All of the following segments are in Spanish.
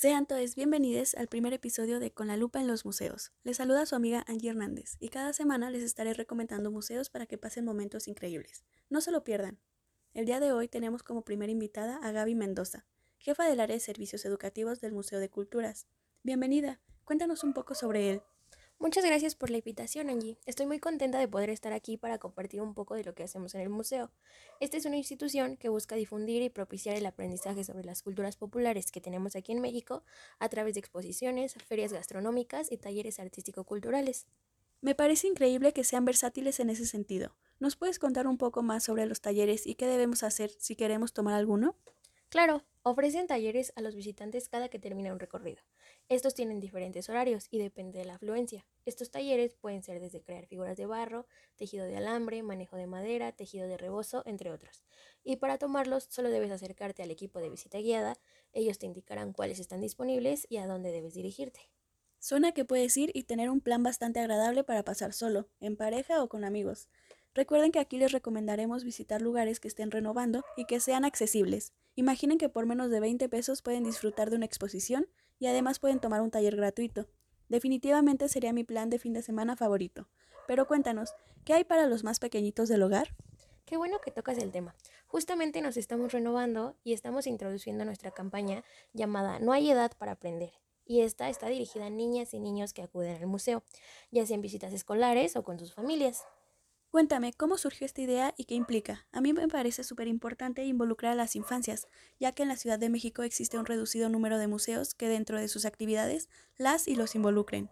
Sean todos bienvenidos al primer episodio de Con la lupa en los museos. Les saluda su amiga Angie Hernández y cada semana les estaré recomendando museos para que pasen momentos increíbles. No se lo pierdan. El día de hoy tenemos como primera invitada a Gaby Mendoza, jefa del área de servicios educativos del Museo de Culturas. Bienvenida, cuéntanos un poco sobre él. Muchas gracias por la invitación, Angie. Estoy muy contenta de poder estar aquí para compartir un poco de lo que hacemos en el museo. Esta es una institución que busca difundir y propiciar el aprendizaje sobre las culturas populares que tenemos aquí en México a través de exposiciones, ferias gastronómicas y talleres artístico-culturales. Me parece increíble que sean versátiles en ese sentido. ¿Nos puedes contar un poco más sobre los talleres y qué debemos hacer si queremos tomar alguno? Claro, ofrecen talleres a los visitantes cada que termina un recorrido. Estos tienen diferentes horarios y depende de la afluencia. Estos talleres pueden ser desde crear figuras de barro, tejido de alambre, manejo de madera, tejido de rebozo, entre otros. Y para tomarlos solo debes acercarte al equipo de visita guiada, ellos te indicarán cuáles están disponibles y a dónde debes dirigirte. Suena que puedes ir y tener un plan bastante agradable para pasar solo, en pareja o con amigos. Recuerden que aquí les recomendaremos visitar lugares que estén renovando y que sean accesibles. Imaginen que por menos de 20 pesos pueden disfrutar de una exposición y además pueden tomar un taller gratuito. Definitivamente sería mi plan de fin de semana favorito. Pero cuéntanos, ¿qué hay para los más pequeñitos del hogar? Qué bueno que tocas el tema. Justamente nos estamos renovando y estamos introduciendo nuestra campaña llamada No hay edad para aprender. Y esta está dirigida a niñas y niños que acuden al museo, ya sea en visitas escolares o con sus familias. Cuéntame, ¿cómo surgió esta idea y qué implica? A mí me parece súper importante involucrar a las infancias, ya que en la Ciudad de México existe un reducido número de museos que dentro de sus actividades las y los involucren.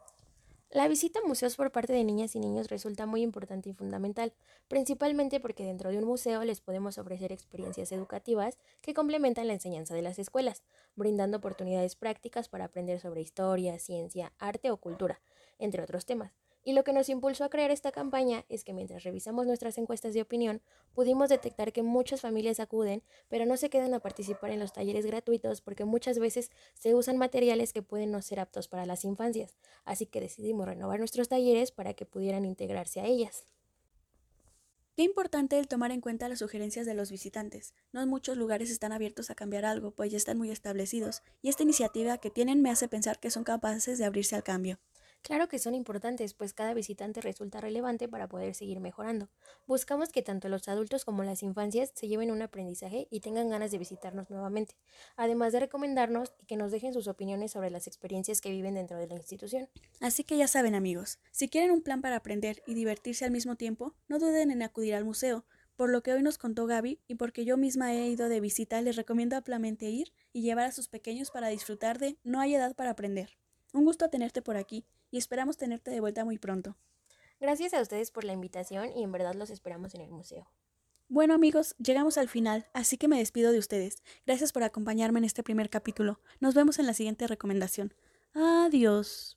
La visita a museos por parte de niñas y niños resulta muy importante y fundamental, principalmente porque dentro de un museo les podemos ofrecer experiencias educativas que complementan la enseñanza de las escuelas, brindando oportunidades prácticas para aprender sobre historia, ciencia, arte o cultura, entre otros temas. Y lo que nos impulsó a crear esta campaña es que mientras revisamos nuestras encuestas de opinión, pudimos detectar que muchas familias acuden, pero no se quedan a participar en los talleres gratuitos porque muchas veces se usan materiales que pueden no ser aptos para las infancias. Así que decidimos renovar nuestros talleres para que pudieran integrarse a ellas. Qué importante el tomar en cuenta las sugerencias de los visitantes. No en muchos lugares están abiertos a cambiar algo, pues ya están muy establecidos, y esta iniciativa que tienen me hace pensar que son capaces de abrirse al cambio. Claro que son importantes, pues cada visitante resulta relevante para poder seguir mejorando. Buscamos que tanto los adultos como las infancias se lleven un aprendizaje y tengan ganas de visitarnos nuevamente, además de recomendarnos y que nos dejen sus opiniones sobre las experiencias que viven dentro de la institución. Así que ya saben amigos, si quieren un plan para aprender y divertirse al mismo tiempo, no duden en acudir al museo. Por lo que hoy nos contó Gaby y porque yo misma he ido de visita, les recomiendo ampliamente ir y llevar a sus pequeños para disfrutar de No hay edad para aprender. Un gusto tenerte por aquí y esperamos tenerte de vuelta muy pronto. Gracias a ustedes por la invitación y en verdad los esperamos en el museo. Bueno amigos, llegamos al final, así que me despido de ustedes. Gracias por acompañarme en este primer capítulo. Nos vemos en la siguiente recomendación. Adiós.